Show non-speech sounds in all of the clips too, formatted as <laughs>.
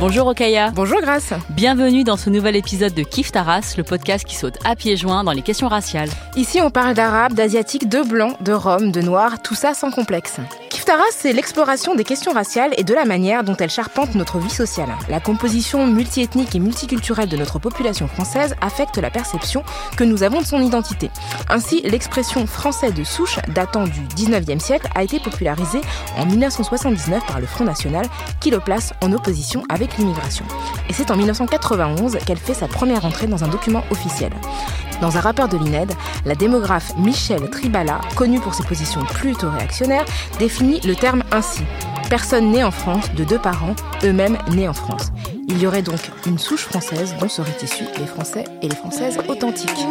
Bonjour Okaya. Bonjour Grace. Bienvenue dans ce nouvel épisode de Kif Taras, le podcast qui saute à pieds joints dans les questions raciales. Ici, on parle d'arabe, d'asiatique, de blanc, de rome, de noir, tout ça sans complexe. Taras, c'est l'exploration des questions raciales et de la manière dont elles charpentent notre vie sociale. La composition multiethnique et multiculturelle de notre population française affecte la perception que nous avons de son identité. Ainsi, l'expression français de souche, datant du 19e siècle, a été popularisée en 1979 par le Front National, qui le place en opposition avec l'immigration. Et c'est en 1991 qu'elle fait sa première entrée dans un document officiel. Dans un rapport de l'INED, la démographe Michelle Tribala, connue pour ses positions plutôt réactionnaires, définit le terme ainsi. Personne née en France de deux parents, eux-mêmes nés en France. Il y aurait donc une souche française dont seraient issus les Français et les Françaises authentiques.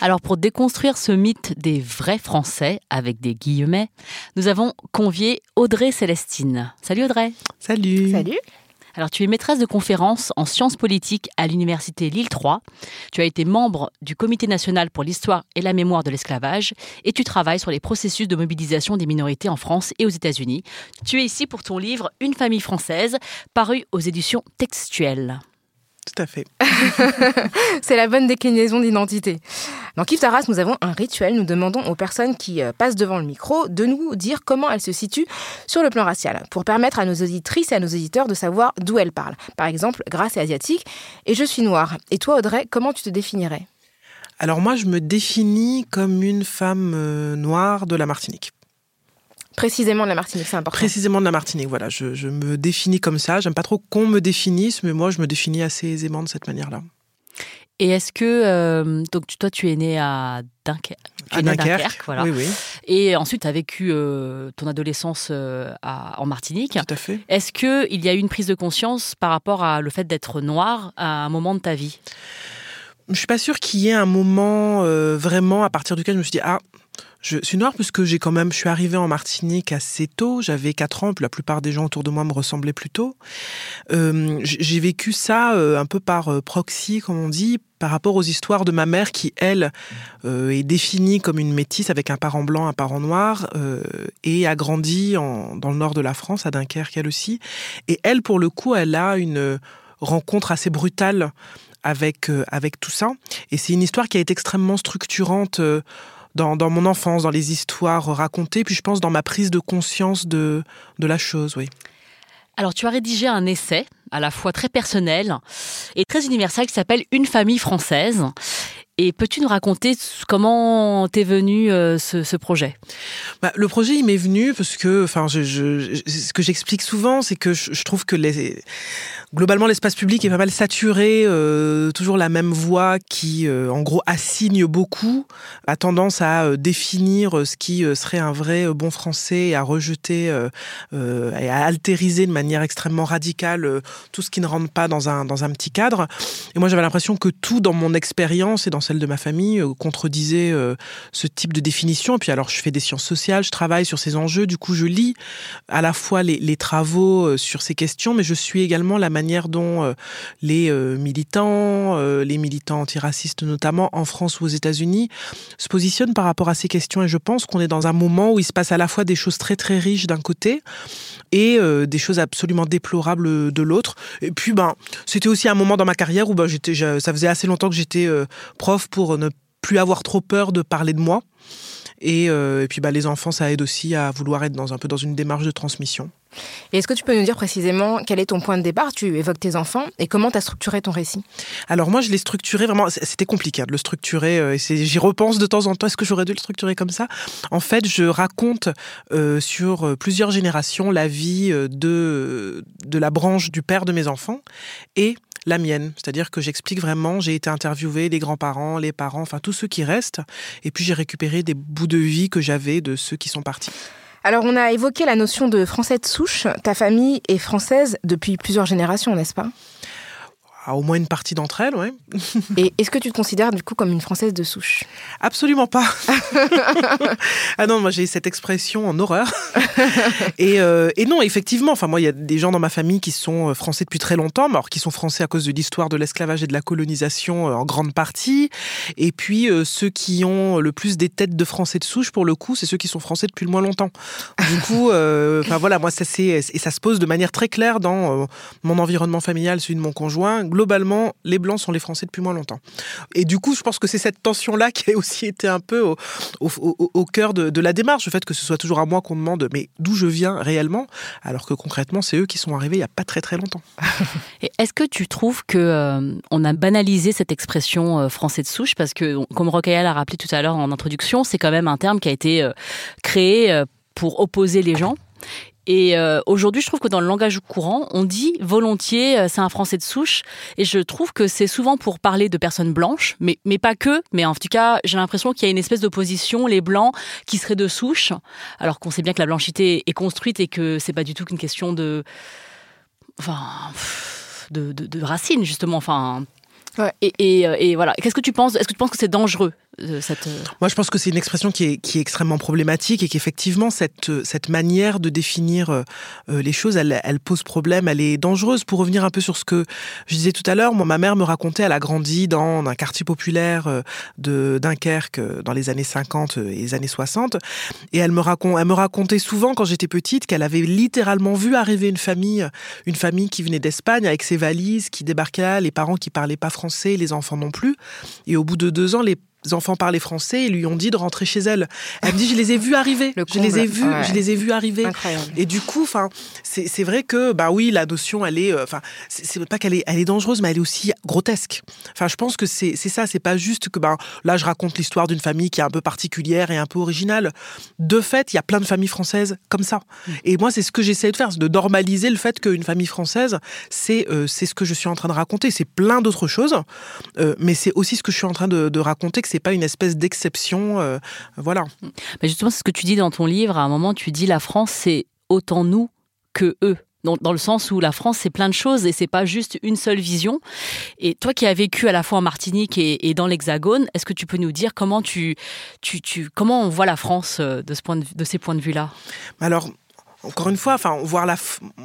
Alors pour déconstruire ce mythe des vrais Français, avec des guillemets, nous avons convié Audrey Célestine. Salut Audrey. Salut. Salut Alors tu es maîtresse de conférences en sciences politiques à l'université Lille 3. Tu as été membre du Comité national pour l'histoire et la mémoire de l'esclavage et tu travailles sur les processus de mobilisation des minorités en France et aux États-Unis. Tu es ici pour ton livre Une famille française, paru aux éditions textuelles. Tout à fait. <laughs> C'est la bonne déclinaison d'identité. Dans Kif Taras, nous avons un rituel. Nous demandons aux personnes qui euh, passent devant le micro de nous dire comment elles se situent sur le plan racial, pour permettre à nos auditrices et à nos auditeurs de savoir d'où elles parlent. Par exemple, Grace est asiatique et je suis noire. Et toi, Audrey, comment tu te définirais? Alors moi, je me définis comme une femme euh, noire de la Martinique. Précisément de la Martinique, c'est important. Précisément de la Martinique, voilà. Je, je me définis comme ça. J'aime pas trop qu'on me définisse, mais moi, je me définis assez aisément de cette manière-là. Et est-ce que euh, donc tu- toi tu es né à Dunkerque, tu À es né Dunkerque, voilà. Oui, oui, Et ensuite tu as vécu euh, ton adolescence euh, à- en Martinique. tout à fait. Est-ce que il y a eu une prise de conscience par rapport à le fait d'être noir à un moment de ta vie? Je suis pas sûre qu'il y ait un moment euh, vraiment à partir duquel je me suis dit ah je suis noire parce que j'ai quand même je suis arrivée en Martinique assez tôt. J'avais 4 ans la plupart des gens autour de moi me ressemblaient plutôt Euh, j- j'ai vécu ça euh, un peu par euh, proxy comme on dit par rapport aux histoires de ma mère qui elle euh, est définie comme une métisse avec un parent blanc un parent noir euh, et a grandi dans le nord de la France à Dunkerque elle aussi. Et elle pour le coup elle a une rencontre assez brutale avec, euh, avec tout ça. Et c'est une histoire qui a été extrêmement structurante euh, dans, mon enfance, dans les histoires racontées, puis je pense dans ma prise de conscience de, de la chose, oui. Alors tu as rédigé un essai à la fois très personnel et très universel qui s'appelle Une famille française. Et peux-tu nous raconter comment t'es venu euh, ce, projet? Bah, le projet, il m'est venu parce que, enfin, ce que j'explique souvent, c'est que je, trouve que globalement, l'espace public est pas mal saturé, euh, toujours la même voix qui, euh, en gros, assigne beaucoup, a tendance à définir ce qui serait un vrai bon français et à rejeter et à altériser de manière extrêmement radicale tout ce qui ne rentre pas dans un, dans un petit cadre. Et moi, j'avais l'impression que tout dans mon expérience et dans celle de ma famille euh, contredisait euh, ce type de définition. Et puis alors, je fais des sciences sociales, je travaille sur ces enjeux, du coup, je lis à la fois les, travaux euh, sur ces questions, mais je suis également la manière dont les militants, les militants antiracistes notamment en France ou aux États-Unis, se positionnent par rapport à ces questions. Et je pense qu'on est dans un moment où il se passe à la fois des choses très très riches d'un côté et des choses absolument déplorables de l'autre. Et puis, ben, c'était aussi un moment dans ma carrière où ben, j'étais, ça faisait assez longtemps que j'étais euh, prof pour ne plus avoir trop peur de parler de moi. Et, euh, et puis bah, les enfants, ça aide aussi à vouloir être dans un peu dans une démarche de transmission. Et est-ce que tu peux nous dire précisément quel est ton point de départ? Tu évoques tes enfants et comment tu as structuré ton récit? Alors moi, je l'ai structuré vraiment. C'était compliqué hein, de le structurer. euh, J'y repense de temps en temps. Est-ce que j'aurais dû le structurer comme ça? En fait, je raconte euh, sur plusieurs générations la vie de de la branche du père de mes enfants et la mienne. C'est-à-dire que j'explique vraiment, j'ai été interviewé les grands-parents, les parents, enfin tous ceux qui restent. Et puis j'ai récupéré des bouts de vie que j'avais de ceux qui sont partis. Alors on a évoqué la notion de français de souche. Ta famille est française depuis plusieurs générations, n'est-ce pas? À au moins une partie d'entre elles, oui. <laughs> Et est-ce que tu te considères du coup comme une Française de souche? Absolument pas. <laughs> ah non, moi j'ai cette expression en horreur. <laughs> et, euh, et, non, effectivement, enfin moi il y a des gens dans ma famille qui sont euh, français depuis très longtemps, mais alors qui sont français à cause de l'histoire de l'esclavage et de la colonisation euh, en grande partie. Et puis ceux qui ont le plus des têtes de français de souche, pour le coup, c'est ceux qui sont français depuis le moins longtemps. Du coup, enfin voilà, moi ça c'est et ça se pose de manière très claire dans mon environnement familial, celui de mon conjoint globalement, les Blancs sont les Français depuis moins longtemps. Et du coup, je pense que c'est cette tension-là qui a aussi été un peu au, cœur de, la démarche, le fait que ce soit toujours à moi qu'on demande mais d'où je viens réellement, alors que concrètement, c'est eux qui sont arrivés il n'y a pas très très longtemps. <laughs> Est-ce que tu trouves que euh, on a banalisé cette expression euh, français de souche? Parce que, comme Rocaille l'a rappelé tout à l'heure en introduction, c'est quand même un terme qui a été euh, créé pour opposer les gens. Et euh, aujourd'hui, je trouve que dans le langage courant, on dit volontiers euh, c'est un français de souche. Et je trouve que c'est souvent pour parler de personnes blanches, mais, mais pas que. Mais en tout cas, j'ai l'impression qu'il y a une espèce d'opposition, les blancs qui seraient de souche, alors qu'on sait bien que la blanchité est construite et que c'est pas du tout qu'une question de. Enfin. De, de, de racines, justement. Enfin. Et, et, euh, et, voilà. Qu'est-ce que tu penses? Est-ce que tu penses que c'est dangereux? Euh, Moi, je pense que c'est une expression qui est, extrêmement problématique et qu'effectivement, cette, cette manière de définir les choses, elle, pose problème, elle est dangereuse. Pour revenir un peu sur ce que je disais tout à l'heure, moi, ma mère me racontait, elle a grandi dans un quartier populaire de Dunkerque dans les années 50 et les années 60. Et elle me, racont, elle me racontait souvent, quand j'étais petite, qu'elle avait littéralement vu arriver une famille, une famille qui venait d'Espagne avec ses valises, qui débarquait là, les parents qui parlaient pas français, les enfants non plus. Et au bout de deux ans, les enfants parlaient français et lui ont dit de rentrer chez elle. Elle me dit je les ai vus arriver, je les ai vus, je les ai vus arriver. Et du coup, enfin, c'est vrai que bah oui, la notion elle est, euh, enfin, c'est pas qu'elle est, elle est dangereuse, mais elle est aussi grotesque. Enfin, je pense que c'est ça, c'est pas juste que ben là je raconte l'histoire d'une famille qui est un peu particulière et un peu originale. De fait, il y a plein de familles françaises comme ça. Mm. Et moi, c'est ce que j'essaie de faire, de normaliser le fait qu'une famille française, c'est euh, c'est ce que je suis en train de raconter. C'est plein d'autres choses, euh, mais c'est aussi ce que je suis en train de, de raconter que c'est pas une espèce d'exception. Euh, voilà. Mais justement, c'est ce que tu dis dans ton livre. À un moment, tu dis la France, c'est autant nous que eux. Dans, dans, le sens où la France, c'est plein de choses et c'est pas juste une seule vision. Et toi qui as vécu à la fois en Martinique et, dans l'Hexagone, est-ce que tu peux nous dire comment tu, tu, tu, comment on voit la France euh, de, ce point de, de ces points de vue-là? Alors, encore une fois, enfin, voir la,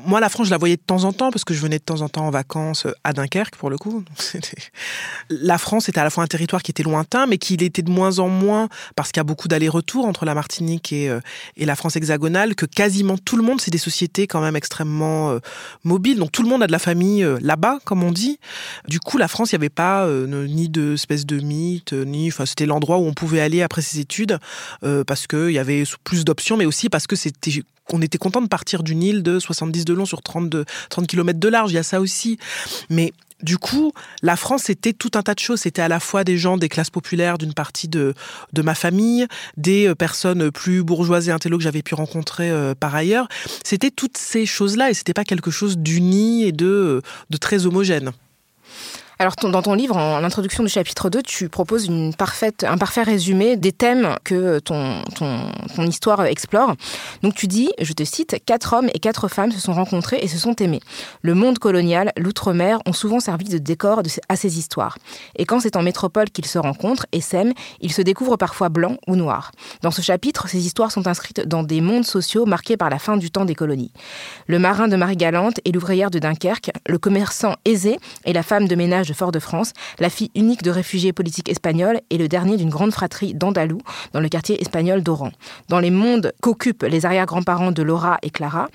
moi la France, je la voyais de temps en temps parce que je venais de temps en temps en vacances euh, à Dunkerque pour le coup. <laughs> La France était à la fois un territoire qui était lointain, mais qui l'était de moins en moins parce qu'il y a beaucoup d'allers-retours entre la Martinique et, euh, et, la France hexagonale. Que quasiment tout le monde, c'est des sociétés quand même extrêmement euh, mobiles, donc tout le monde a de la famille là-bas, comme on dit. Du coup, la France, il n'y avait pas ni de espèce de mythe, ni, enfin, c'était l'endroit où on pouvait aller après ses études parce qu'il y avait plus d'options, mais aussi parce que c'était on était content de partir d'une île de 70 de long sur 30, de, 30 km de large, il y a ça aussi. Mais du coup, la France, c'était tout un tas de choses. C'était à la fois des gens des classes populaires d'une partie de, de ma famille, des euh, personnes plus bourgeoises et intello que j'avais pu rencontrer euh, par ailleurs. C'était toutes ces choses-là et c'était pas quelque chose d'uni et de, de très homogène. Alors, dans ton livre, en introduction du chapitre 2, tu proposes un parfait résumé des thèmes que ton histoire explore. Donc, tu dis, je te cite, quatre hommes et quatre femmes se sont rencontrés et se sont aimés. Le monde colonial, l'outre-mer ont souvent servi de décor à ces histoires. Et quand c'est en métropole qu'ils se rencontrent et s'aiment, ils se découvrent parfois blancs ou noirs. Dans ce chapitre, ces histoires sont inscrites dans des mondes sociaux marqués par la fin du temps des colonies. Le marin de Marie-Galante et l'ouvrière de Dunkerque, le commerçant aisé et la femme de ménage de Fort-de-France, la fille unique de réfugiés politiques espagnols et le dernier d'une grande fratrie d'Andalous dans le quartier espagnol d'Oran. Dans les mondes qu'occupent les arrière-grands-parents de Laura et Clara,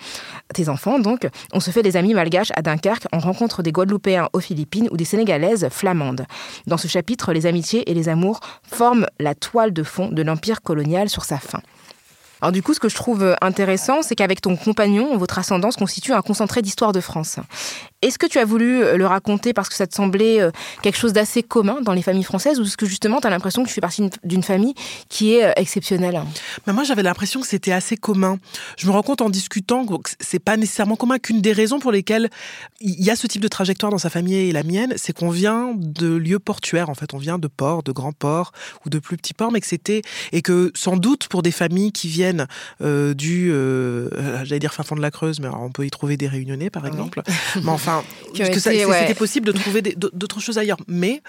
tes enfants donc, on se fait des amis malgaches à Dunkerque, on rencontre des Guadeloupéens aux Philippines ou des Sénégalaises flamandes. Dans ce chapitre, les amitiés et les amours forment la toile de fond de l'empire colonial sur sa fin. Alors du coup, ce que je trouve intéressant, c'est qu'avec ton compagnon, votre ascendance constitue un concentré d'histoire de France. Est-ce que tu as voulu euh, le raconter parce que ça te semblait euh, quelque chose d'assez commun dans les familles françaises ou est-ce que justement tu as l'impression que tu fais partie d'une famille qui est euh, exceptionnelle? Moi j'avais l'impression que c'était assez commun. Je me rends compte en discutant que c'est pas nécessairement commun qu'une des raisons pour lesquelles il y a ce type de trajectoire dans sa famille et la mienne, c'est qu'on vient de lieux portuaires en fait, on vient de ports, de grands ports ou de plus petits ports, mais que c'était et que sans doute pour des familles qui viennent du, j'allais dire fin fond de la Creuse, mais on peut y trouver des réunionnais par exemple. Mais enfin <laughs> que c'était possible de trouver d'autres choses ailleurs. Mais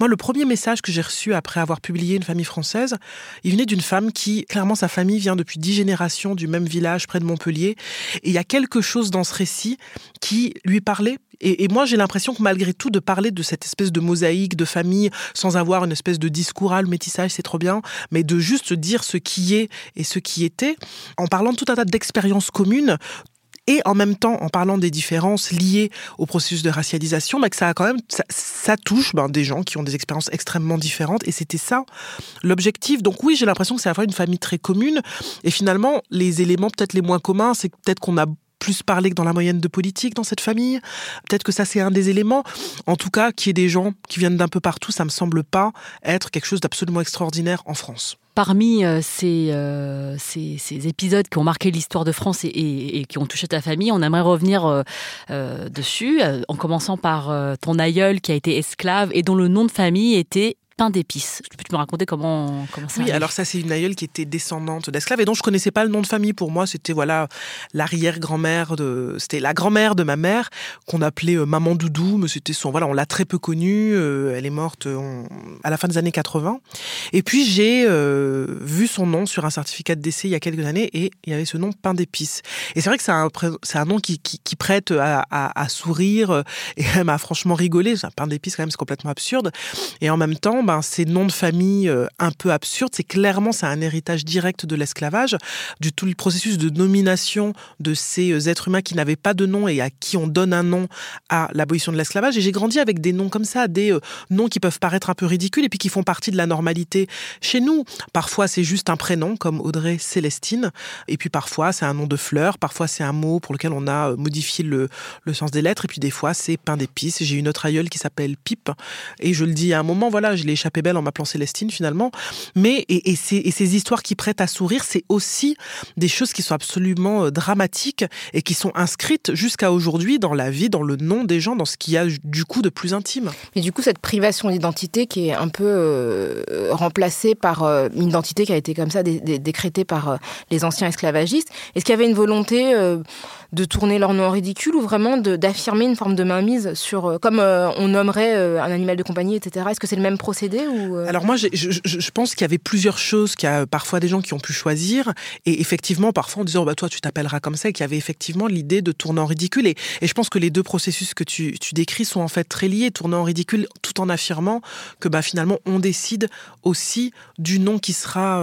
moi, le premier message que j'ai reçu après avoir publié Une famille française, il venait d'une femme qui, clairement, sa famille vient depuis dix générations du même village près de Montpellier. Et il y a quelque chose dans ce récit qui lui parlait. Et, moi, j'ai l'impression que malgré tout, de parler de cette espèce de mosaïque de famille sans avoir une espèce de discours, ah, le métissage, c'est trop bien, mais de juste dire ce qui est et ce qui était, en parlant de tout un tas d'expériences communes, et en même temps en parlant des différences liées au processus de racialisation, bah, que ça a quand même ça, touche ben, des gens qui ont des expériences extrêmement différentes et c'était ça l'objectif. Donc oui, j'ai l'impression que c'est à une famille très commune et finalement les éléments peut-être les moins communs, c'est peut-être qu'on a plus parlé que dans la moyenne de politique dans cette famille. Peut-être que ça c'est un des éléments. En tout cas, qu'il y ait des gens qui viennent d'un peu partout, ça me semble pas être quelque chose d'absolument extraordinaire en France. Parmi euh, euh, ces, ces, épisodes qui ont marqué l'histoire de France et, qui ont touché ta famille, on aimerait revenir euh, dessus, en commençant par ton aïeul qui a été esclave et dont le nom de famille était pain d'épices. Tu peux me raconter comment, comment ça Oui, alors ça, c'est une aïeule qui était descendante d'esclaves et dont je connaissais pas le nom de famille. Pour moi, c'était voilà l'arrière-grand-mère de, c'était la grand-mère de ma mère qu'on appelait euh, maman Doudou, mais c'était son, voilà, on l'a très peu connue. Euh, elle est morte euh, à la fin des années 80. Et puis j'ai vu son nom sur un certificat de décès il y a quelques années et il y avait ce nom pain d'épices. Et c'est vrai que c'est un, c'est un nom qui, qui, prête à, à, sourire et <laughs> même à franchement rigoler. Un pain d'épices quand même, c'est complètement absurde. Et en même temps, ben, ces noms de famille euh, un peu absurdes, c'est clairement c'est un héritage direct de l'esclavage, du tout le processus de nomination de ces euh, êtres humains qui n'avaient pas de nom et à qui on donne un nom à l'abolition de l'esclavage. Et j'ai grandi avec des noms comme ça, des euh, noms qui peuvent paraître un peu ridicules et puis qui font partie de la normalité chez nous. Parfois c'est juste un prénom comme Audrey Célestine, et puis parfois c'est un nom de fleur, parfois c'est un mot pour lequel on a modifié le, le sens des lettres, et puis des fois c'est pain d'épices. J'ai une autre aïeule qui s'appelle Pipe, et je le dis à un moment, voilà, je l'ai échappé belle en m'appelant Célestine finalement. Mais et, ces, histoires qui prêtent à sourire, c'est aussi des choses qui sont absolument euh, dramatiques et qui sont inscrites jusqu'à aujourd'hui dans la vie, dans le nom des gens, dans ce qu'il y a du coup de plus intime. Mais du coup, cette privation d'identité qui est un peu euh, remplacée par euh, une identité qui a été comme ça décrétée par les anciens esclavagistes, est-ce qu'il y avait une volonté de tourner leur nom en ridicule ou vraiment d'affirmer une forme de mainmise sur, euh, comme euh, on nommerait euh, un animal de compagnie, etc. Est-ce que c'est le même procédé ou Alors moi, je, pense qu'il y avait plusieurs choses, qu'il y a parfois des gens qui ont pu choisir, et effectivement, parfois en disant, bah, toi, tu t'appelleras comme ça, qu'il y avait effectivement l'idée de tourner en ridicule. Et, et, je pense que les deux processus que tu, tu, décris sont en fait très liés, tourner en ridicule tout en affirmant que bah, finalement, on décide aussi du nom qui sera,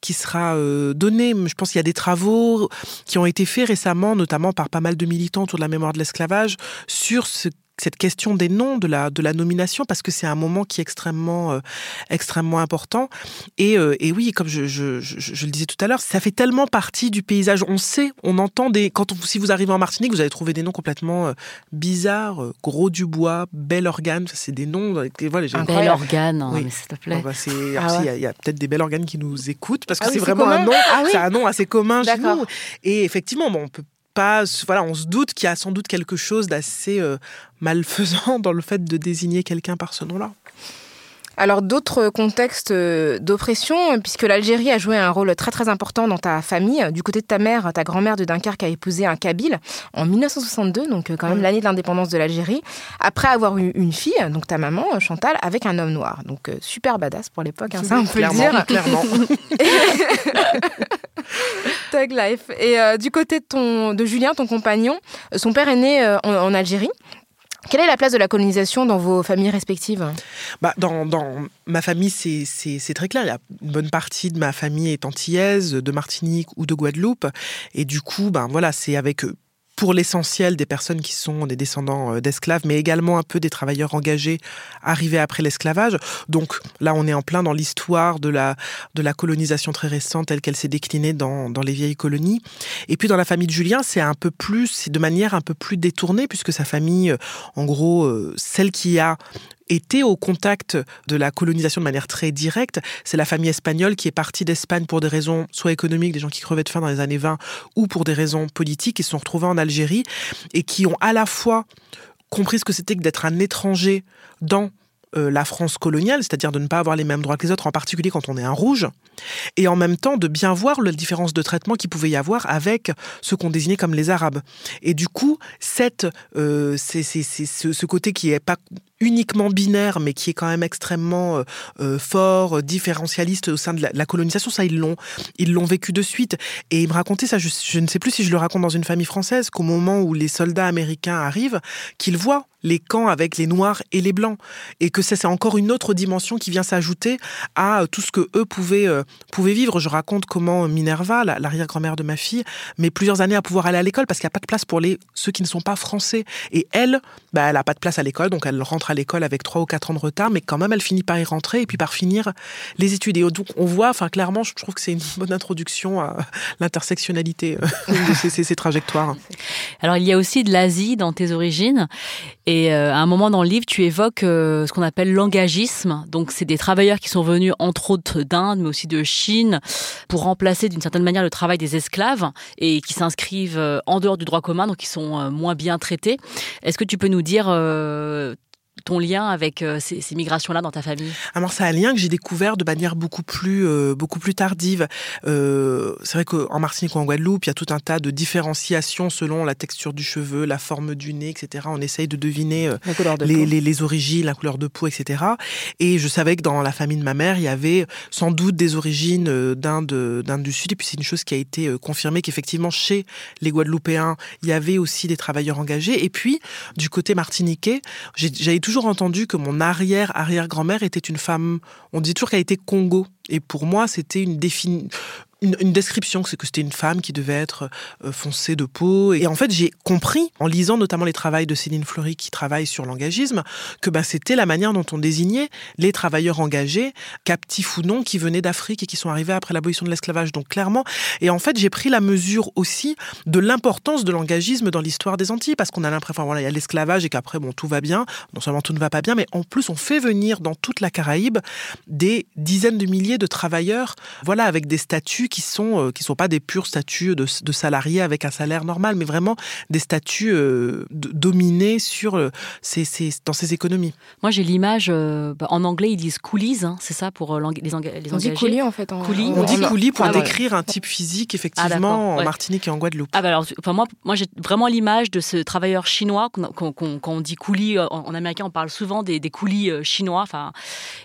qui sera donné. Je pense qu'il y a des travaux qui ont été faits récemment, notamment par pas mal de militants autour de la mémoire de l'esclavage, sur ce cette question des noms de la, de la nomination parce que c'est un moment qui est extrêmement, euh, extrêmement important. Et, euh, et oui, comme je, je, je, le disais tout à l'heure, ça fait tellement partie du paysage. On sait, on entend des. Quand si vous arrivez en Martinique, vous allez trouver des noms complètement euh, bizarres. Gros du bois, bel organe, c'est des noms. Voilà, un bel organe, hein, s'il te plaît. Bah, ah il y a, peut-être des bel organes qui nous écoutent parce que ah c'est vraiment un nom, ah c'est un nom assez commun chez nous. Et effectivement, bon, on peut pas, voilà, on se doute qu'il y a sans doute quelque chose d'assez euh, malfaisant <laughs> dans le fait de désigner quelqu'un par ce nom-là. Alors d'autres contextes euh, d'oppression, puisque l'Algérie a joué un rôle très très important dans ta famille. Du côté de ta mère, ta grand-mère de Dunkerque a épousé un Kabyle en 1962, donc euh, quand même l'année de l'indépendance de l'Algérie, après avoir eu une fille, donc ta maman Chantal, avec un homme noir. Donc super badass pour l'époque, hein, ça on peut le dire. Clairement. <laughs> Tag life. Et euh, du côté de, ton, de Julien, ton compagnon, son père est né euh, en, Algérie. Quelle est la place de la colonisation dans vos familles respectives? Bah, dans, dans, ma famille, c'est très clair. Il y a une bonne partie de ma famille est antillaise, de Martinique ou de Guadeloupe. Et du coup, ben, voilà, c'est avec pour l'essentiel des personnes qui sont des descendants euh, d'esclaves, mais également un peu des travailleurs engagés arrivés après l'esclavage. Donc là, on est en plein dans l'histoire de la, de la colonisation très récente telle qu'elle s'est déclinée dans, dans les vieilles colonies. Et puis dans la famille de Julien, c'est un peu plus, c'est de manière un peu plus détournée, puisque sa famille, euh, en gros, euh, celle qui a été au contact de la colonisation de manière très directe. C'est la famille espagnole qui est partie d'Espagne pour des raisons soit économiques, des gens qui crevaient de faim dans les années 20, ou pour des raisons politiques, et se sont retrouvés en Algérie, et qui ont à la fois compris ce que c'était que d'être un étranger dans euh, la France coloniale, c'est-à-dire de ne pas avoir les mêmes droits que les autres, en particulier quand on est un rouge, et en même temps de bien voir la différence de traitement qu'il pouvait y avoir avec ceux qu'on désignait comme les Arabes. Et du coup, cette, euh, c'est, ce, ce, côté qui est pas uniquement binaire, mais qui est quand même extrêmement euh, euh fort, différentialiste au sein de la, colonisation, ça ils l'ont, ils l'ont vécu de suite. Et il me racontait ça, je, ne sais plus si je le raconte dans une famille française, qu'au moment où les soldats américains arrivent, qu'ils voient les camps avec les noirs et les blancs, et que ça c'est encore une autre dimension qui vient s'ajouter à tout ce que eux pouvaient euh, pouvaient vivre. Je raconte comment Minerva, l'arrière-grand-mère de ma fille, met plusieurs années à pouvoir aller à l'école parce qu'il n'y a pas de place pour les ceux qui ne sont pas français. Et elle, bah, elle a pas de place à l'école, donc elle rentre à l'école avec trois ou quatre ans de retard, mais quand même, elle finit par y rentrer et puis par finir les études. Et donc, on voit, enfin, clairement, je trouve que c'est une <laughs> bonne introduction à l'intersectionnalité euh, de ces, trajectoires. Alors, il y a aussi de l'Asie dans tes origines. Et euh, à un moment dans le livre, tu évoques euh, ce qu'on appelle l'engagisme. Donc, c'est des travailleurs qui sont venus, entre autres, d'Inde, mais aussi de Chine, pour remplacer d'une certaine manière le travail des esclaves et qui s'inscrivent en dehors du droit commun, donc qui sont moins bien traités. Est-ce que tu peux nous dire ton lien avec euh, ces, ces migrations-là dans ta famille? Alors c'est un lien que j'ai découvert de manière beaucoup plus euh, beaucoup plus tardive. Euh, c'est vrai qu'en Martinique ou en Guadeloupe, il y a tout un tas de différenciations selon la texture du cheveu, la forme du nez, etc. On essaye de deviner euh, de les, les, les, origines, la couleur de peau, etc. Et je savais que dans la famille de ma mère, il y avait sans doute des origines d'Inde d'Inde du Sud. Et puis c'est une chose qui a été confirmée qu'effectivement chez les Guadeloupéens, il y avait aussi des travailleurs engagés. Et puis du côté martiniquais, j'avais toujours entendu que mon arrière-arrière-grand-mère était une femme, on dit toujours qu'elle était Congo. Et pour moi, c'était une définition une, description, c'est que c'était une femme qui devait être euh, foncée de peau. Et en fait, j'ai compris, en lisant notamment les travaux de Céline Fleury qui travaille sur l'engagisme, que bah, c'était la manière dont on désignait les travailleurs engagés, captifs ou non, qui venaient d'Afrique et qui sont arrivés après l'abolition de l'esclavage. Donc clairement, et en fait, j'ai pris la mesure aussi de l'importance de l'engagisme dans l'histoire des Antilles, parce qu'on a l'impression, voilà, il y a l'esclavage et qu'après, bon, tout va bien. Non seulement tout ne va pas bien, mais en plus, on fait venir dans toute la Caraïbe des dizaines de milliers de travailleurs, voilà, avec des statuts qui sont euh, qui sont pas des purs statuts de, de salariés avec un salaire normal, mais vraiment des statuts euh, dominés sur euh, ces, ces, dans ces économies. Moi, j'ai l'image euh, bah, en anglais ils disent coolies, hein, c'est ça pour euh, les, enga les on. Dit coulis en fait. En, coulis. On, on dit coulis pour ah, décrire ouais. un type physique effectivement ah, en. Martinique et en Guadeloupe. Ah bah alors, enfin moi, moi j'ai vraiment l'image de ce travailleur chinois quand qu qu qu on dit coulis en, en, américain, on parle souvent des, des coulis chinois. Enfin,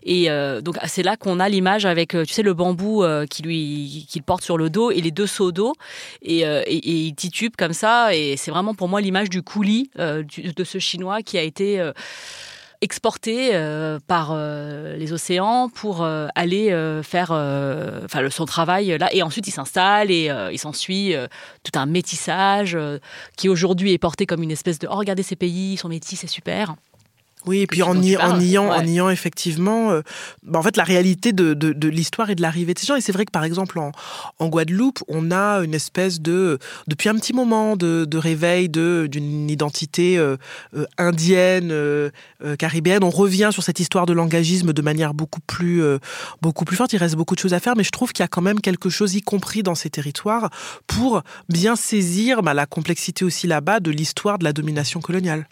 et euh, donc c'est là qu'on a l'image avec, tu sais, le bambou qui lui qui porte sur le dos et les deux seaux d'eau. Et, euh, et, et, il titube comme ça. Et c'est vraiment pour moi l'image du coulis euh, de ce chinois qui a été euh, exporté par les océans pour aller faire son travail là. Et ensuite il s'installe et il s'ensuit tout un métissage qui aujourd'hui est porté comme une espèce de oh regardez ces pays ils sont métis c'est super oui, et puis en, y, en, niant, ouais. en niant effectivement, euh, bah en fait, la réalité de, de, de l'histoire et de l'arrivée de ces gens. Et c'est vrai que par exemple en, en, Guadeloupe, on a une espèce de, depuis un petit moment, de, de réveil d'une identité euh, euh, indienne, euh, euh, caribéenne. On revient sur cette histoire de l'engagisme de manière beaucoup plus, euh, beaucoup plus forte. Il reste beaucoup de choses à faire, mais je trouve qu'il y a quand même quelque chose, y compris dans ces territoires, pour bien saisir bah, la complexité aussi là-bas de l'histoire de la domination coloniale.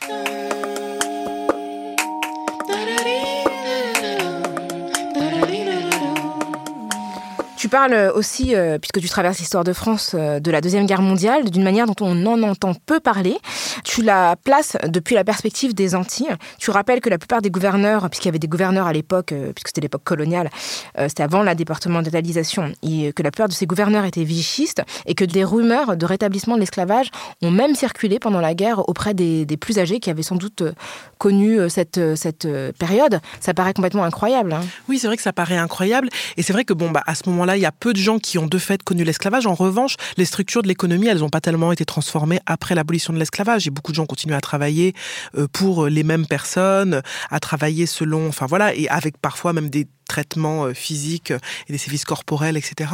Tu parles aussi, euh, puisque tu traverses l'histoire de France, euh, de la Deuxième Guerre mondiale, d'une manière dont on en entend peu parler. Tu la places depuis la perspective des Antilles. Tu rappelles que la plupart des gouverneurs, puisqu'il y avait des gouverneurs à l'époque, euh, puisque c'était l'époque coloniale, euh, c'était avant la départementalisation, que la plupart de ces gouverneurs étaient vichistes et que des rumeurs de rétablissement de l'esclavage ont même circulé pendant la guerre auprès des, plus âgés qui avaient sans doute euh, connu cette, cette période. Ça paraît complètement incroyable. Hein. Oui, c'est vrai que ça paraît incroyable. Et c'est vrai que bon, bah, à ce moment-là, il y a peu de gens qui ont de fait connu l'esclavage. En revanche, les structures de l'économie, elles n'ont pas tellement été transformées après l'abolition de l'esclavage. Et beaucoup de gens continuent à travailler pour les mêmes personnes, à travailler selon, enfin voilà, et avec parfois même des traitements euh, physiques et des services corporels, etc.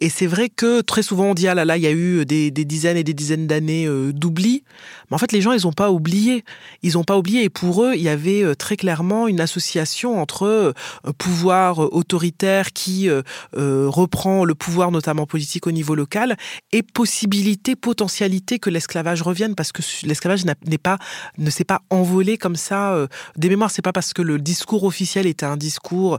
Et c'est vrai que très souvent on dit ah là là, il y a eu des, dizaines et des dizaines d'années euh, d'oubli. Mais en fait, les gens, ils n'ont pas oublié. Ils n'ont pas oublié. Et pour eux, il y avait euh, très clairement une association entre pouvoir autoritaire qui reprend le pouvoir, notamment politique, au niveau local, et possibilité, potentialité que l'esclavage revienne, parce que l'esclavage n'est pas, ne s'est pas envolé comme ça des mémoires. C'est pas parce que le discours officiel était un discours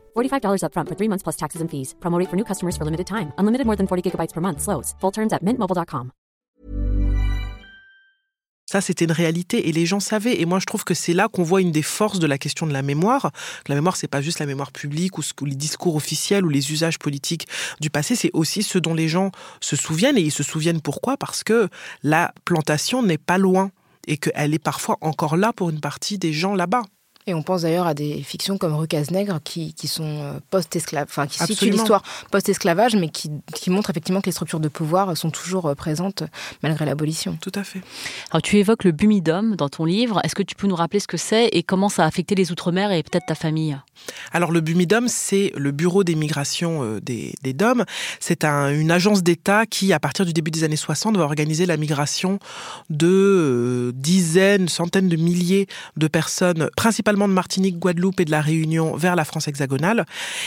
$45 upfront for three months plus taxes and fees. Promote for new customers for limited time. Unlimited more than 40 gigabytes per month. Full terms mintmobile.com. Ça, c'était une réalité et les gens savaient. Et moi, je trouve que c'est là qu'on voit une des forces de la question de la mémoire. La mémoire, c'est pas juste la mémoire publique ou, les discours officiels ou les usages politiques du passé, c'est aussi ce dont les gens se souviennent. Et ils se souviennent pourquoi? Parce que la plantation n'est pas loin et qu'elle est parfois encore là pour une partie des gens là-bas. Et on pense d'ailleurs à des fictions comme Recas Nègre qui, qui sont euh, post-esclaves, enfin qui situent l'histoire post-esclavage, mais qui, qui montrent effectivement que les structures de pouvoir sont toujours euh, présentes malgré l'abolition. Tout à fait. Alors tu évoques le Bumidum dans ton livre. Est-ce que tu peux nous rappeler ce que c'est et comment ça a affecté les Outre-mer et peut-être ta famille? Alors le Bumidom, c'est le bureau des migrations euh, des, des DOM. C'est un, une agence d'État qui, à partir du début des années 60, va organiser la migration de dizaines, centaines de milliers de personnes, principalement de Martinique, Guadeloupe et de la Réunion vers la France hexagonale.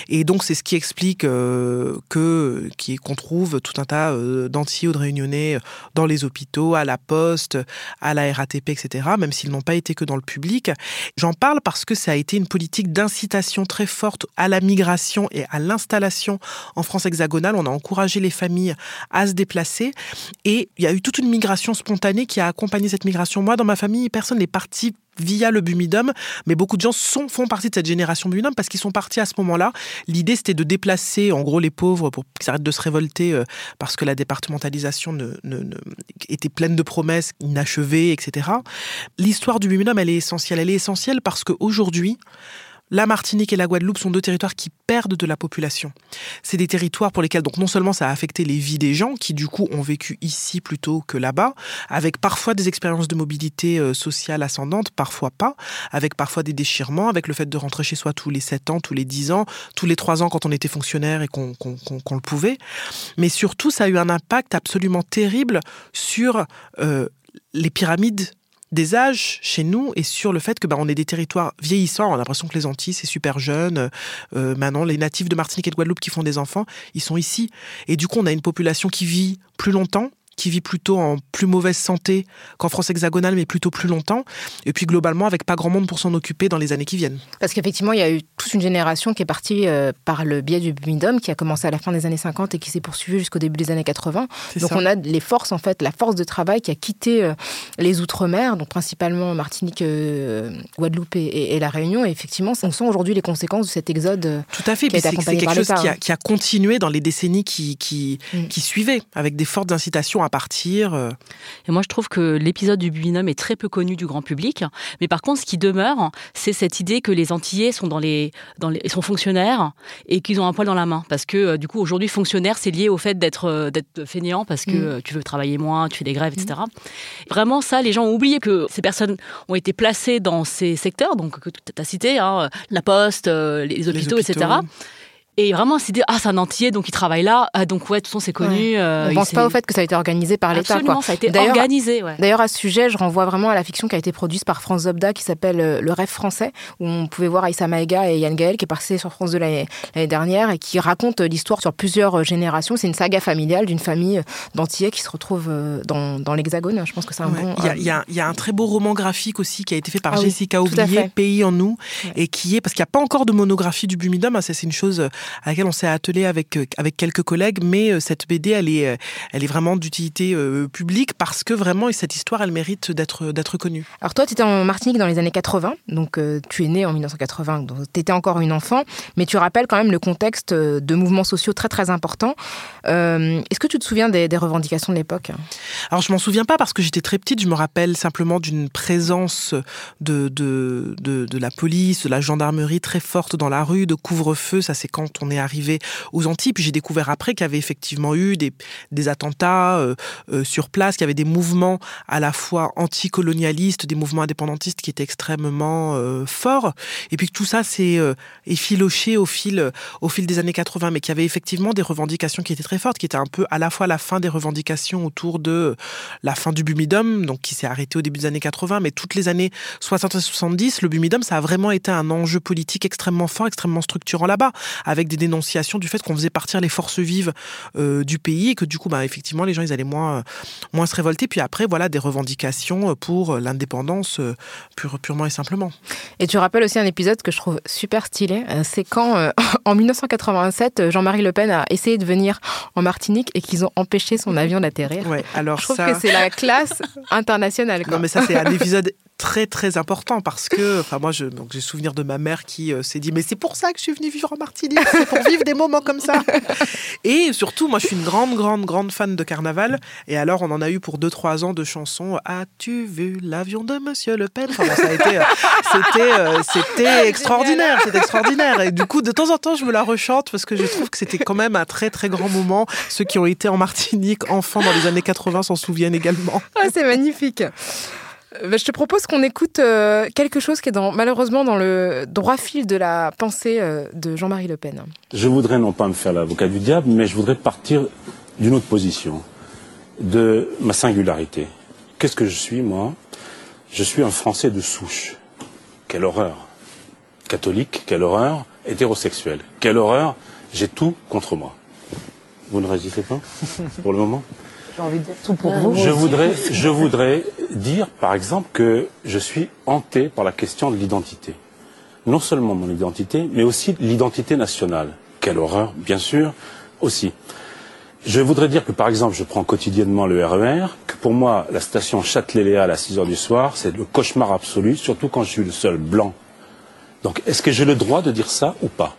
Et donc c'est ce qui explique euh, que qu'on trouve tout un tas euh, d'Antillais ou de Réunionnais dans les hôpitaux, à la poste, à la RATP, etc. Même s'ils n'ont pas été que dans le public. J'en parle parce que ça a été une politique d'incitation très forte à la migration et à l'installation en France hexagonale. On a encouragé les familles à se déplacer et il y a eu toute une migration spontanée qui a accompagné cette migration. Moi, dans ma famille, personne n'est parti via le Bumidum, mais beaucoup de gens sont, font partie de cette génération Bumidum parce qu'ils sont partis à ce moment-là. L'idée, c'était de déplacer, en gros, les pauvres pour qu'ils arrêtent de se révolter euh, parce que la départementalisation était pleine de promesses inachevées, etc. L'histoire du Bumidum, elle est essentielle. Elle est essentielle parce qu'aujourd'hui, la Martinique et la Guadeloupe sont deux territoires qui perdent de la population. C'est des territoires pour lesquels donc non seulement ça a affecté les vies des gens qui du coup ont vécu ici plutôt que là-bas, avec parfois des expériences de mobilité euh, sociale ascendante, parfois pas, avec parfois des déchirements, avec le fait de rentrer chez soi tous les 7 ans, tous les 10 ans, tous les 3 ans quand on était fonctionnaire et qu'on le pouvait. Mais surtout, ça a eu un impact absolument terrible sur euh, les pyramides des âges chez nous et sur le fait que bah, on est des territoires vieillissants. On a l'impression que les Antilles, c'est super jeune. Euh, maintenant, les natifs de Martinique et de Guadeloupe qui font des enfants, ils sont ici. Et du coup, on a une population qui vit plus longtemps, qui vit plutôt en plus mauvaise santé qu'en France hexagonale, mais plutôt plus longtemps. Et puis globalement, avec pas grand monde pour s'en occuper dans les années qui viennent. Parce qu'effectivement, il y a eu toute une génération qui est partie euh, par le biais du Midom, qui a commencé à la fin des années 50 et qui s'est poursuivi jusqu'au début des années 80. Donc on a les forces, en fait, la force de travail qui a quitté euh, les Outre-mer, donc principalement Martinique, euh, Guadeloupe et, la Réunion. Et effectivement, on sent aujourd'hui les conséquences de cet exode. Tout à fait. C'est quelque chose qui a, qui a, continué dans les décennies qui, qui, mm. qui suivaient, avec des fortes incitations à partir. Euh. Et moi, je trouve que l'épisode du binôme est très peu connu du grand public. Mais par contre, ce qui demeure, c'est cette idée que les Antillais sont dans les, dans les, sont fonctionnaires et qu'ils ont un poil dans la main. Parce que euh, du coup, aujourd'hui, fonctionnaire, c'est lié au fait d'être euh, fainéant parce que mm. tu veux travailler moins, tu fais des grèves, etc. Mm. Vraiment, ça, les gens ont oublié que ces personnes ont été placées dans ces secteurs, donc que tu as cité, hein, la poste, les hôpitaux, les hôpitaux. etc Et vraiment, c'est dire, ah, c'est un entier, donc il travaille là, ah, donc ouais, de toute façon, c'est connu. Euh, on pense pas au fait que ça a été organisé par l'État. Absolument, ça a été organisé. Ouais. D'ailleurs, à ce sujet, je renvoie vraiment à la fiction qui a été produite par France Zobda qui s'appelle euh, Le rêve français, où on pouvait voir Aïssa Maïga et Yann Gaël qui est passé sur France 2 l'année dernière et qui raconte l'histoire sur plusieurs générations. C'est une saga familiale d'une famille d'Antillais qui se retrouve dans, dans l'Hexagone. Je pense que c'est un bon. Il y, a, y, a un très beau roman graphique aussi qui a été fait par ah Jessica Oublié, Pays en nous, et qui est, parce qu'il n'y a pas encore de monographie du Bumidum, hein, c'est une chose à laquelle on s'est attelé avec, euh, avec quelques collègues, mais euh, cette BD, elle est, euh, elle est vraiment d'utilité publique parce que vraiment, cette histoire, elle mérite d'être d'être connue. Alors toi, tu étais en Martinique dans les années 80, donc tu es né en 1980, donc tu étais encore une enfant, mais tu rappelles quand même le contexte de mouvements sociaux très très importants. Est-ce que tu te souviens des, revendications de l'époque? Alors je m'en souviens pas parce que j'étais très petite, je me rappelle simplement d'une présence de, de, de, de, la police, de la gendarmerie très forte dans la rue, de couvre-feu, ça c'est quand on est arrivé aux Antilles. Puis j'ai découvert après qu'il y avait effectivement eu des, attentats euh, euh, sur place, qu'il y avait des mouvements à la fois anticolonialistes, des mouvements indépendantistes qui étaient extrêmement euh, forts. Et puis que tout ça s'est effiloché au fil, au fil des années 80, mais qu'il y avait effectivement des revendications qui étaient très fortes, qui étaient un peu à la fois la fin des revendications autour de la fin du Bumidum, donc qui s'est arrêté au début des années 80, mais toutes les années 60 et 70, le Bumidum, ça a vraiment été un enjeu politique extrêmement fort, extrêmement structurant là-bas, avec des dénonciations du fait qu'on faisait partir les forces vives euh, du pays et que du coup, bah, effectivement, les gens, ils allaient moins, moins se révolter. Puis après, voilà, des revendications pour l'indépendance euh, purement et simplement. Et tu rappelles aussi un épisode que je trouve super stylé. Euh, c'est quand, <laughs> en 1987, Jean-Marie Le Pen a essayé de venir en Martinique et qu'ils ont empêché son avion d'atterrir. Ouais, alors je trouve que c'est la classe <laughs> internationale. Non, mais ça, c'est un épisode très très important parce que <laughs> enfin moi je donc j'ai souvenir de ma mère qui euh, s'est dit mais c'est pour ça que je suis venue vivre en Martinique c'est pour vivre des moments comme ça. <laughs> Et surtout moi je suis une grande grande grande fan de carnaval. Et alors on en a eu pour 2 3 ans de chansons. As-tu vu l'avion de monsieur Le Pen? Enfin, ça a été euh, c'était euh, c'était extraordinaire c'était extraordinaire. Et du coup de temps en temps je me la rechante parce que je trouve que c'était quand même un très très grand moment. Ceux qui ont été en Martinique enfants dans les années 80 s'en souviennent également. Ah, c'est magnifique je te propose qu'on écoute euh, quelque chose qui est malheureusement dans le droit fil de la pensée euh, de Jean-Marie Le Pen. Je voudrais non pas me faire l'avocat du diable, mais je voudrais partir d'une autre position, de ma singularité. Qu'est-ce que je suis, moi? Je suis un Français de souche. Quelle horreur. Catholique, quelle horreur. Hétérosexuel, quelle horreur. J'ai tout contre moi. Vous ne réagissez pas pour le moment? Je voudrais, je voudrais dire, par exemple, que je suis hanté par la question de l'identité. Non seulement mon identité, mais aussi l'identité nationale. Quelle horreur, bien sûr, aussi. Je voudrais dire que, par exemple, je prends quotidiennement le RER, e que pour moi, la station Châtelet-Léal à 6 heures du soir, c'est le cauchemar absolu, surtout quand je suis le seul blanc. Donc, est-ce que j'ai le droit de dire ça ou pas?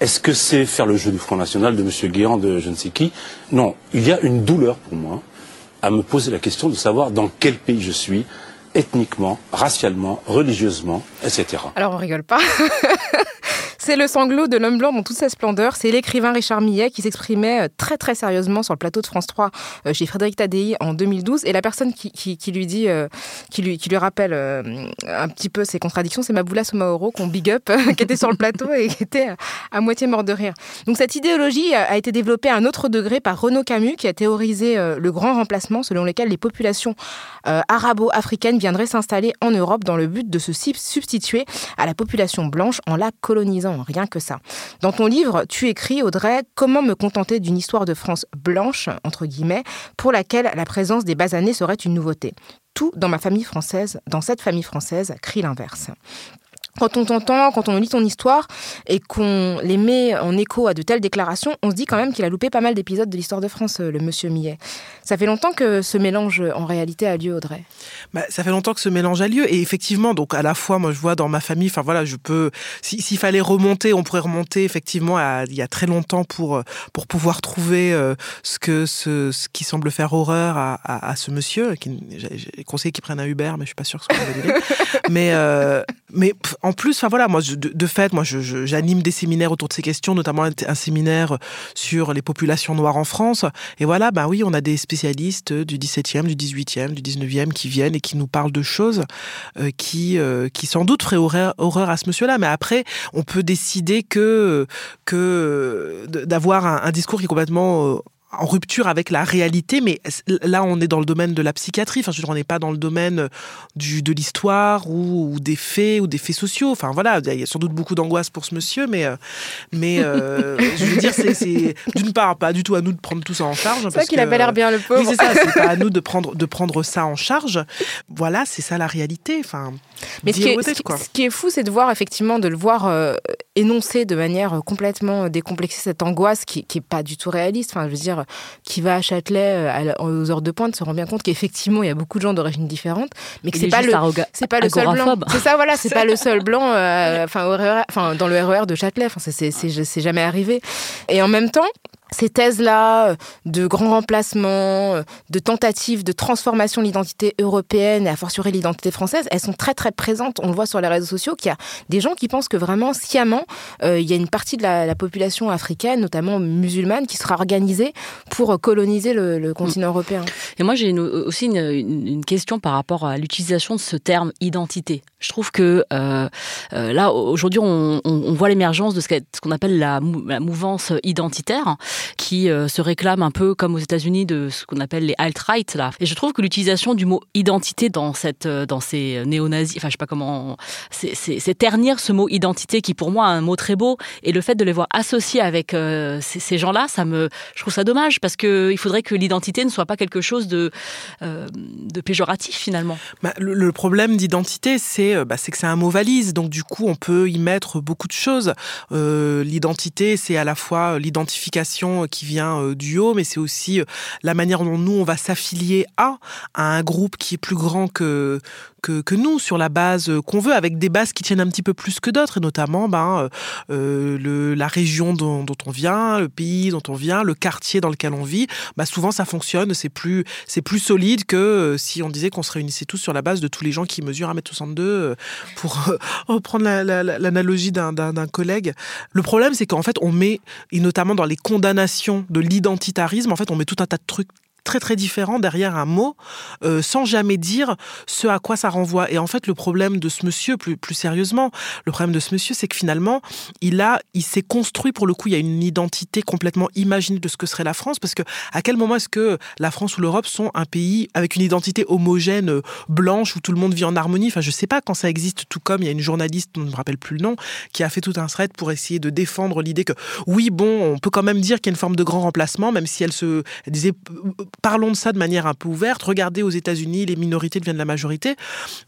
Est-ce que c'est faire le jeu du Front National de M. Guéant, de je ne sais qui? Non, il y a une douleur pour moi à me poser la question de savoir dans quel pays je suis, ethniquement, racialement, religieusement, etc. Alors on rigole pas. <laughs> C'est le sanglot de l'homme blanc dans toute sa splendeur. C'est l'écrivain Richard Millet qui s'exprimait euh, très très sérieusement sur le plateau de France 3 euh, chez Frédéric Tadei en 2012. Et la personne qui, lui dit, euh, qui lui, rappelle un petit peu ses contradictions, c'est Maboula Somaoro qu'on big up, <laughs> qui était sur le plateau et qui était à moitié mort de rire. Donc cette idéologie a été développée à un autre degré par Renaud Camus qui a théorisé le grand remplacement selon lequel les populations arabo-africaines viendraient s'installer en Europe dans le but de se substituer à la population blanche en la colonisant rien que ça. Dans ton livre, tu écris, Audrey, comment me contenter d'une histoire de France blanche, entre guillemets, pour laquelle la présence des basanés serait une nouveauté. Tout dans ma famille française, dans cette famille française, crie l'inverse quand on t'entend, quand on lit ton histoire et qu'on les met en écho à de telles déclarations, on se dit quand même qu'il a loupé pas mal d'épisodes de l'histoire de France, euh, le monsieur Millet. Ça fait longtemps que ce mélange en réalité a lieu, Audrey. Bah, ça fait longtemps que ce mélange a lieu et effectivement, donc à la fois, moi je vois dans ma famille, enfin voilà, je peux, s'il fallait remonter, on pourrait remonter effectivement à, il y a très longtemps pour pour pouvoir trouver euh, ce que ce, ce, qui semble faire horreur à, à, ce monsieur, qui j'ai conseillé qu'il prenne un Uber, mais je suis pas sûre que ce qu'on va dire. <laughs> mais euh, mais en plus, enfin voilà, moi de, fait, j'anime des séminaires autour de ces questions, notamment un, séminaire sur les populations noires en France. Et voilà, bah oui, on a des spécialistes du 17e, du 18e, du 19e qui viennent et qui nous parlent de choses euh, qui, euh, qui sans doute feraient horreur, à ce monsieur-là. Mais après, on peut décider que, d'avoir un, un, discours qui est complètement euh, en rupture avec la réalité, mais là on est dans le domaine de la psychiatrie, enfin je veux dire, on n'est pas dans le domaine du, de l'histoire ou, ou, des faits ou des faits sociaux. Enfin voilà, il y a sans doute beaucoup d'angoisse pour ce monsieur, mais, euh, mais euh, je veux dire, c'est d'une part pas du tout à nous de prendre tout ça en charge. C'est vrai qu'il a pas l'air bien le pauvre. Oui, c'est ça, c'est pas à nous de prendre, de prendre ça en charge. Voilà, c'est ça la réalité. Enfin, mais ce qui, est, ce, ce qui, est, fou, c'est de voir effectivement, de le voir euh, énoncer de manière complètement décomplexée cette angoisse qui, qui est pas du tout réaliste. Enfin, je veux dire, qui va à Châtelet euh, aux heures de pointe se rend bien compte qu'effectivement il y a beaucoup de gens d'origine différente, mais que c'est pas, le, c'est pas le seul blanc. C'est ça, voilà, c'est pas <laughs> le seul blanc. Euh, enfin, enfin, dans le RER de Châtelet, enfin, c'est jamais arrivé. Et en même temps, ces thèses-là euh, de grand remplacement, euh, de tentatives de transformation de l'identité européenne et à fortiori l'identité française, elles sont très très présentes. On le voit sur les réseaux sociaux qu'il y a des gens qui pensent que vraiment sciemment, euh, il y a une partie de la, la, population africaine, notamment musulmane, qui sera organisée pour coloniser le, continent européen. Et moi j'ai aussi une, question par rapport à l'utilisation de ce terme identité. Je trouve que euh, là aujourd'hui on, voit l'émergence de ce qu'on appelle la, mouvance identitaire qui euh, se réclament un peu comme aux États-Unis de ce qu'on appelle les alt-right. Et je trouve que l'utilisation du mot identité dans cette euh, dans ces néo-nazis, enfin je sais pas comment, c'est ternir ce mot identité qui pour moi a un mot très beau et le fait de les voir associés avec euh, ces, gens-là, ça me, je trouve ça dommage parce que il faudrait que l'identité ne soit pas quelque chose de euh, péjoratif finalement. Bah, le, problème d'identité, c'est bah, c'est que c'est un mot valise, donc du coup on peut y mettre beaucoup de choses. Euh, l'identité, c'est à la fois l'identification qui vient euh, du haut, mais c'est aussi euh, la manière dont nous, on va s'affilier à un groupe qui est plus grand que, que, nous, sur la base qu'on veut, avec des bases qui tiennent un petit peu plus que d'autres, et notamment ben, euh, le, la région dont, on vient, le pays dont on vient, le quartier dans lequel on vit. Ben, souvent, ça fonctionne, c'est plus, c'est plus solide que euh, si on disait qu'on se réunissait tous sur la base de tous les gens qui mesurent 1m62, euh, pour <laughs> reprendre l'analogie la, la, d'un collègue. Le problème, c'est qu'en fait, on met, et notamment dans les condamnations de l'identitarisme, en fait, on met tout un tas de trucs très très différent derrière un mot euh, sans jamais dire ce à quoi ça renvoie. Et en fait, le problème de ce monsieur, plus, plus sérieusement, le problème de ce monsieur, c'est que finalement, il a, il s'est construit pour le coup, il y a une identité complètement imaginée de ce que serait la France, parce que à quel moment est-ce que la France ou l'Europe sont un pays avec une identité homogène, euh, blanche, où tout le monde vit en harmonie? Enfin, je sais pas quand ça existe, tout comme il y a une journaliste, je ne me rappelle plus le nom, qui a fait tout un thread pour essayer de défendre l'idée que oui, bon, on peut quand même dire qu'il y a une forme de grand remplacement, même si elle se elle disait parlons de ça de manière un peu ouverte. Regardez aux États-Unis, les minorités deviennent la majorité,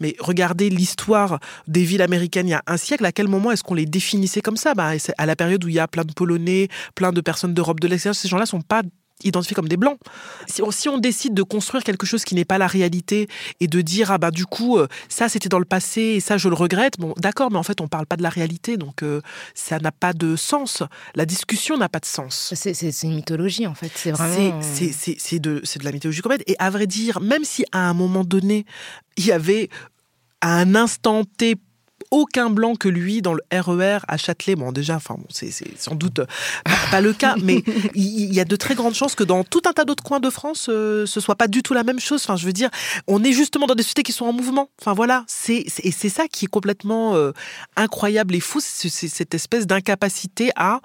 mais regardez l'histoire des villes américaines il y a un siècle. À quel moment est-ce qu'on les définissait comme ça? Bah, À la période où il y a plein de Polonais, plein de personnes d'Europe de l'extérieur, ces gens-là sont pas identifiés comme des blancs. Si on, si on, décide de construire quelque chose qui n'est pas la réalité et de dire ah bah du coup euh, ça c'était dans le passé et ça je le regrette, bon d'accord mais en fait on parle pas de la réalité donc euh, ça n'a pas de sens. La discussion n'a pas de sens. C'est une mythologie en fait. C'est vraiment. C'est de, de la mythologie complète et à vrai dire même si à un moment donné il y avait à un instant T aucun blanc que lui dans le RER à Châtelet. Bon, déjà, enfin, bon, c'est sans doute pas, pas, le cas, mais <laughs> il y a de très grandes chances que dans tout un tas d'autres coins de France, euh, ce soit pas du tout la même chose. Enfin, je veux dire, on est justement dans des sociétés qui sont en mouvement. Enfin, voilà, c'est et c'est ça qui est complètement euh, incroyable et fou, c'est cette espèce d'incapacité à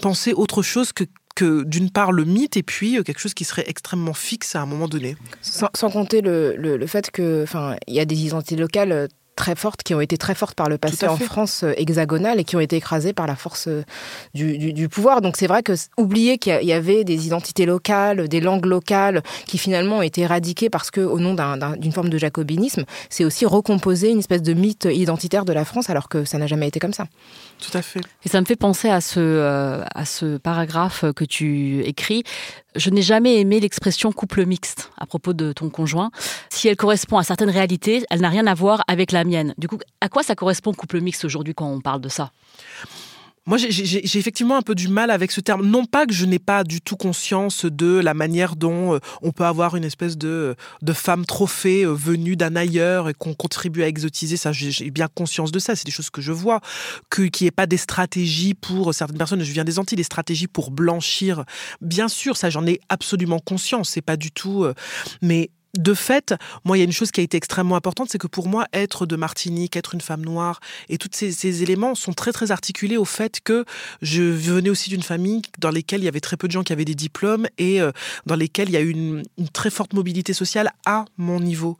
penser autre chose que que d'une part le mythe et puis euh, quelque chose qui serait extrêmement fixe à un moment donné. Sans, sans compter le, le, le, fait que, enfin, il y a des identités locales euh, très fortes, qui ont été très fortes par le passé en France euh, hexagonale et qui ont été écrasées par la force euh, du, du, du pouvoir. Donc c'est vrai que oublier qu'il y avait des identités locales, des langues locales qui finalement ont été éradiquées parce que au nom d'une un, forme de jacobinisme, c'est aussi recomposer une espèce de mythe identitaire de la France alors que ça n'a jamais été comme ça. Et ça me fait penser à ce, euh, à ce paragraphe que tu écris. Je n'ai jamais aimé l'expression couple mixte à propos de ton conjoint. Si elle correspond à certaines réalités, elle n'a rien à voir avec la mienne. Du coup, à quoi ça correspond couple mixte aujourd'hui quand on parle de ça? Moi, j'ai effectivement un peu du mal avec ce terme. Non pas que je n'ai pas du tout conscience de la manière dont euh, on peut avoir une espèce de, de femme trophée euh, venue d'un ailleurs et qu'on contribue à exotiser. Ça, j'ai bien conscience de ça. C'est des choses que je vois. Qu'il n'y ait pas des stratégies pour certaines personnes. Je viens des Antilles, des stratégies pour blanchir. Bien sûr, ça, j'en ai absolument conscience. C'est pas du tout. Euh, mais de fait, moi, il y a une chose qui a été extrêmement importante, c'est que pour moi, être de Martinique, être une femme noire, et tous ces, éléments sont très, très articulés au fait que je venais aussi d'une famille dans laquelle il y avait très peu de gens qui avaient des diplômes et euh, dans lesquels il y a eu une, très forte mobilité sociale à mon niveau.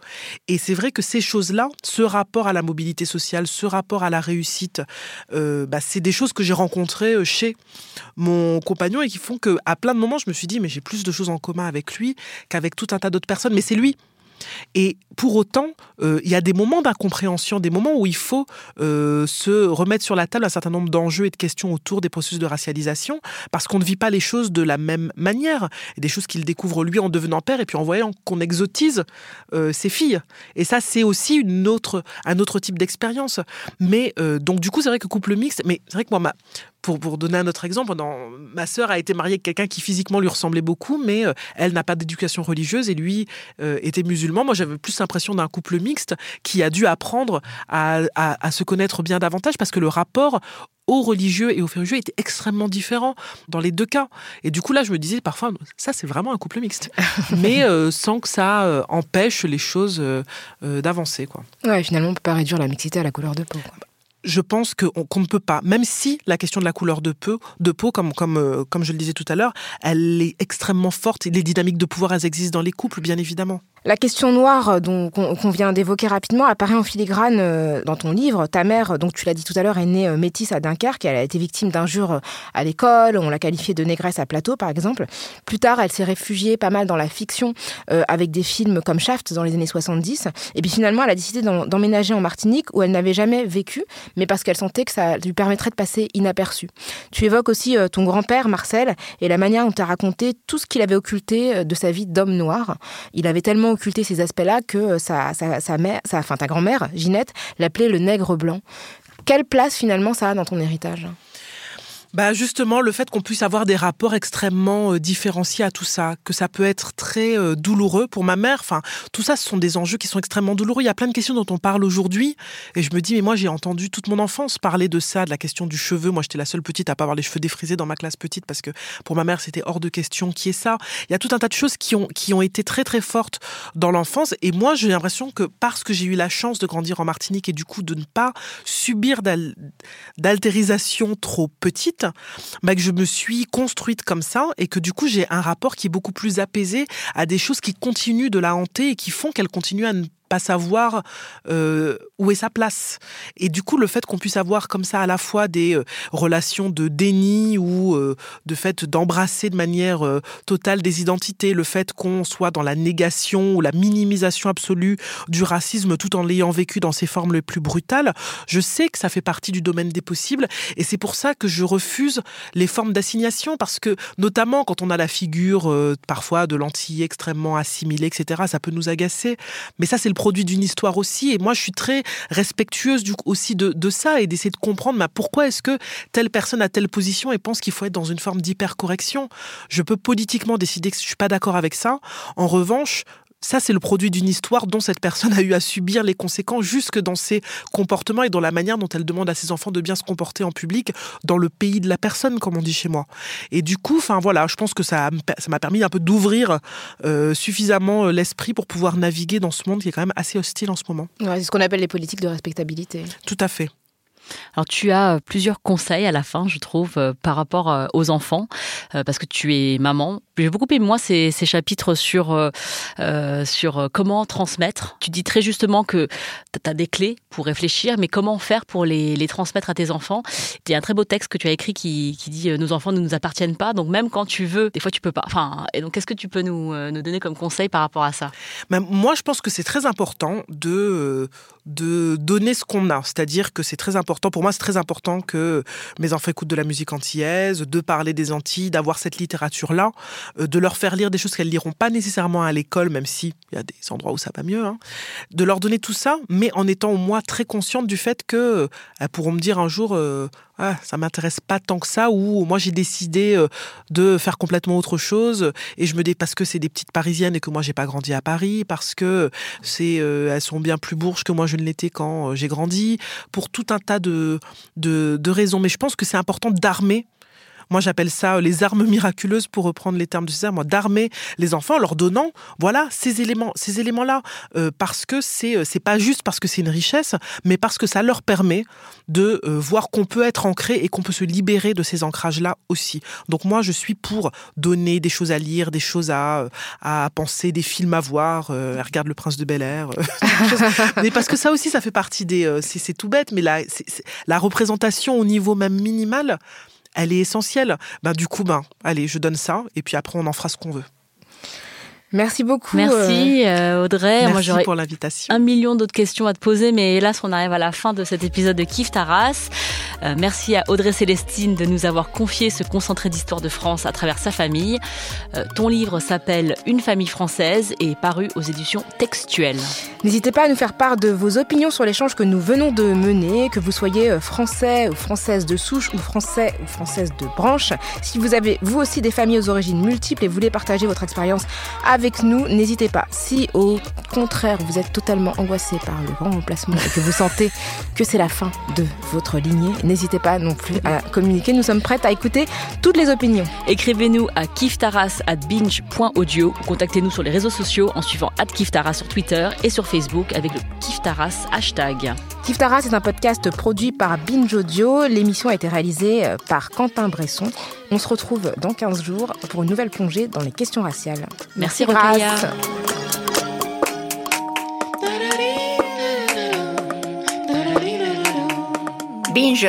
Et c'est vrai que ces choses-là, ce rapport à la mobilité sociale, ce rapport à la réussite, euh, bah, c'est des choses que j'ai rencontrées euh, chez mon compagnon et qui font qu'à plein de moments, je me suis dit, mais j'ai plus de choses en commun avec lui qu'avec tout un tas d'autres personnes. Mais c'est et pour autant, euh, il y a des moments d'incompréhension, des moments où il faut euh, se remettre sur la table un certain nombre d'enjeux et de questions autour des processus de racialisation, parce qu'on ne vit pas les choses de la même manière. Des choses qu'il découvre lui en devenant père, et puis en voyant qu'on exotise euh, ses filles. Et ça, c'est aussi un autre type d'expérience. Mais donc, du coup, c'est vrai que couple mixte, mais c'est vrai que moi, ma, pour, pour donner un autre exemple, ma sœur a été mariée avec quelqu'un qui physiquement lui ressemblait beaucoup, mais euh, elle n'a pas d'éducation religieuse et lui euh, était musulman. Moi, j'avais plus l'impression d'un couple mixte qui a dû apprendre à, à, se connaître bien davantage parce que le rapport aux religieux et aux religieux était extrêmement différent dans les deux cas. Et du coup, là, je me disais parfois, ça, c'est vraiment un couple mixte. <laughs> Mais euh, sans que ça empêche les choses d'avancer. Quoi. Ouais, finalement, on peut pas réduire la mixité à la couleur de peau. Quoi je pense qu'on ne peut pas, même si la question de la couleur de peau, de peau comme, euh, comme je le disais tout à l'heure, elle est extrêmement forte les dynamiques de pouvoir, elles existent dans les couples, bien évidemment. La question noire euh, dont qu'on vient d'évoquer rapidement apparaît en filigrane euh, dans ton livre. Ta mère, donc tu l'as dit tout à l'heure, est née métisse à Dunkerque. Elle a été victime d'injures à l'école. On l'a qualifiée de négresse à plateau, par exemple. Plus tard, elle s'est réfugiée pas mal dans la fiction avec des films comme Shaft dans les années 70. Et puis finalement, elle a décidé d'emménager en Martinique où elle n'avait jamais vécu, mais parce qu'elle sentait que ça lui permettrait de passer inaperçu. Tu évoques aussi euh, ton grand-père, Marcel, et la manière dont tu as raconté tout ce qu'il avait occulté euh, de sa vie d'homme noir. Il avait tellement occulté ces aspects-là que euh, sa, sa, mère, sa, enfin, ta grand-mère, Ginette, l'appelait le nègre blanc. Quelle place finalement ça a dans ton héritage? Bah justement, le fait qu'on puisse avoir des rapports extrêmement euh, différenciés à tout ça, que ça peut être très euh, douloureux pour ma mère. Enfin, tout ça, ce sont des enjeux qui sont extrêmement douloureux. Il y a plein de questions dont on parle aujourd'hui, et je me dis, mais moi, j'ai entendu toute mon enfance parler de ça, de la question du cheveu. Moi, j'étais la seule petite à pas avoir les cheveux défrisés dans ma classe petite parce que pour ma mère, c'était hors de question qui est ça. Il y a tout un tas de choses qui ont qui ont été très très fortes dans l'enfance, et moi, j'ai l'impression que parce que j'ai eu la chance de grandir en Martinique et du coup de ne pas subir d'altérisation trop petite bah, que je me suis construite comme ça et que du coup j'ai un rapport qui est beaucoup plus apaisé à des choses qui continuent de la hanter et qui font qu'elle continue à ne pas savoir euh, où est sa place. Et du coup, le fait qu'on puisse avoir comme ça à la fois des euh, relations de déni ou euh, de fait d'embrasser de manière totale des identités, le fait qu'on soit dans la négation ou la minimisation absolue du racisme tout en l'ayant vécu dans ses formes les plus brutales, je sais que ça fait partie du domaine des possibles et c'est pour ça que je refuse les formes d'assignation parce que notamment quand on a la figure parfois de l'anti extrêmement assimilée, etc., ça peut nous agacer. Mais ça, c'est le produit d'une histoire aussi. Et moi, je suis très respectueuse aussi de, ça et d'essayer de comprendre bah, pourquoi est-ce que telle personne a telle position et pense qu'il faut être dans une forme d'hypercorrection? Je peux politiquement décider que je suis pas d'accord avec ça. En revanche, ça, c'est le produit d'une histoire dont cette personne a eu à subir les conséquences jusque dans ses comportements et dans la manière dont elle demande à ses enfants de bien se comporter en public dans le pays de la personne, comme on dit chez moi. Et du coup, enfin voilà, je pense que ça m'a permis un peu d'ouvrir euh, suffisamment euh, l'esprit pour pouvoir naviguer dans ce monde qui est quand même assez hostile en ce moment. c'est ce qu'on appelle les politiques de respectabilité. Tout à fait. Alors tu as euh, plusieurs conseils à la fin, je trouve, euh, par rapport euh, aux enfants, parce que tu es maman. J'ai beaucoup aimé moi ces, chapitres sur, sur comment transmettre. Tu dis très justement que tu as des clés pour réfléchir, mais comment faire pour les, transmettre à tes enfants. Il y a un très beau texte que tu as écrit qui, qui dit nos enfants ne nous appartiennent pas, donc même quand tu veux, des fois tu peux pas. Enfin, et donc qu'est-ce que tu peux nous, nous donner comme conseil par rapport à ça? Ben, Moi, je pense que c'est très important de, de donner ce qu'on a, c'est-à-dire que c'est très important pour moi, c'est très important que mes enfants écoutent de la musique antillaise, de parler des Antilles, d'avoir cette littérature-là, euh, de leur faire lire des choses qu'elles liront pas nécessairement à l'école, même si il y a des endroits où ça va mieux, hein. de leur donner tout ça, mais en étant au moins très consciente du fait que elles pourront me dire un jour, euh, ah, ça m'intéresse pas tant que ça, ou moi j'ai décidé euh, de faire complètement autre chose, et je me dis parce que c'est des petites parisiennes et que moi j'ai pas grandi à Paris, parce que c'est elles sont bien plus bourges que moi je ne l'étais quand j'ai grandi, pour tout un tas de, de, de raisons. Mais je pense que c'est important d'armer moi, j'appelle ça euh, les armes miraculeuses pour reprendre les termes de César, d'armer les enfants en leur donnant, voilà, ces éléments, ces éléments-là, euh, parce que c'est euh, c'est pas juste parce que c'est une richesse, mais parce que ça leur permet de voir qu'on peut être ancré et qu'on peut se libérer de ces ancrages-là aussi. Donc moi, je suis pour donner des choses à lire, des choses à, à penser, des films à voir. regarde le Prince de Bel Air, <laughs> mais parce que ça aussi, ça fait partie des. c'est tout bête, mais la, la représentation au niveau même minimal elle est essentielle. Ben, du coup, ben, allez, je donne ça, et puis après, on en fera ce qu'on veut. Merci beaucoup. Merci euh, Audrey. Merci Moi, pour l'invitation. Un million d'autres questions à te poser, mais hélas, on arrive à la fin de cet épisode de Kif Taras. Euh, merci à Audrey Célestine de nous avoir confié ce concentré d'histoire de France à travers sa famille. Euh, ton livre s'appelle Une famille française et est paru aux éditions textuelles. N'hésitez pas à nous faire part de vos opinions sur l'échange que nous venons de mener, que vous soyez français ou française de souche ou français ou française de branche. Si vous avez vous aussi des familles aux origines multiples et voulez partager votre expérience avec avec nous, n'hésitez pas. Si au contraire vous êtes totalement angoissé par le grand remplacement et que vous sentez que c'est la fin de votre lignée, n'hésitez pas non plus à communiquer. Nous sommes prêtes à écouter toutes les opinions. Écrivez-nous à kiftaras@binge.audio. Contactez-nous sur les réseaux sociaux en suivant @kiftaras sur Twitter et sur Facebook avec le kiftaras hashtag. Kiftaras est un podcast produit par Binge Audio. L'émission a été réalisée euh, par Quentin Bresson. On se retrouve dans 15 jours pour une nouvelle plongée dans les questions raciales. Merci, Merci Binge.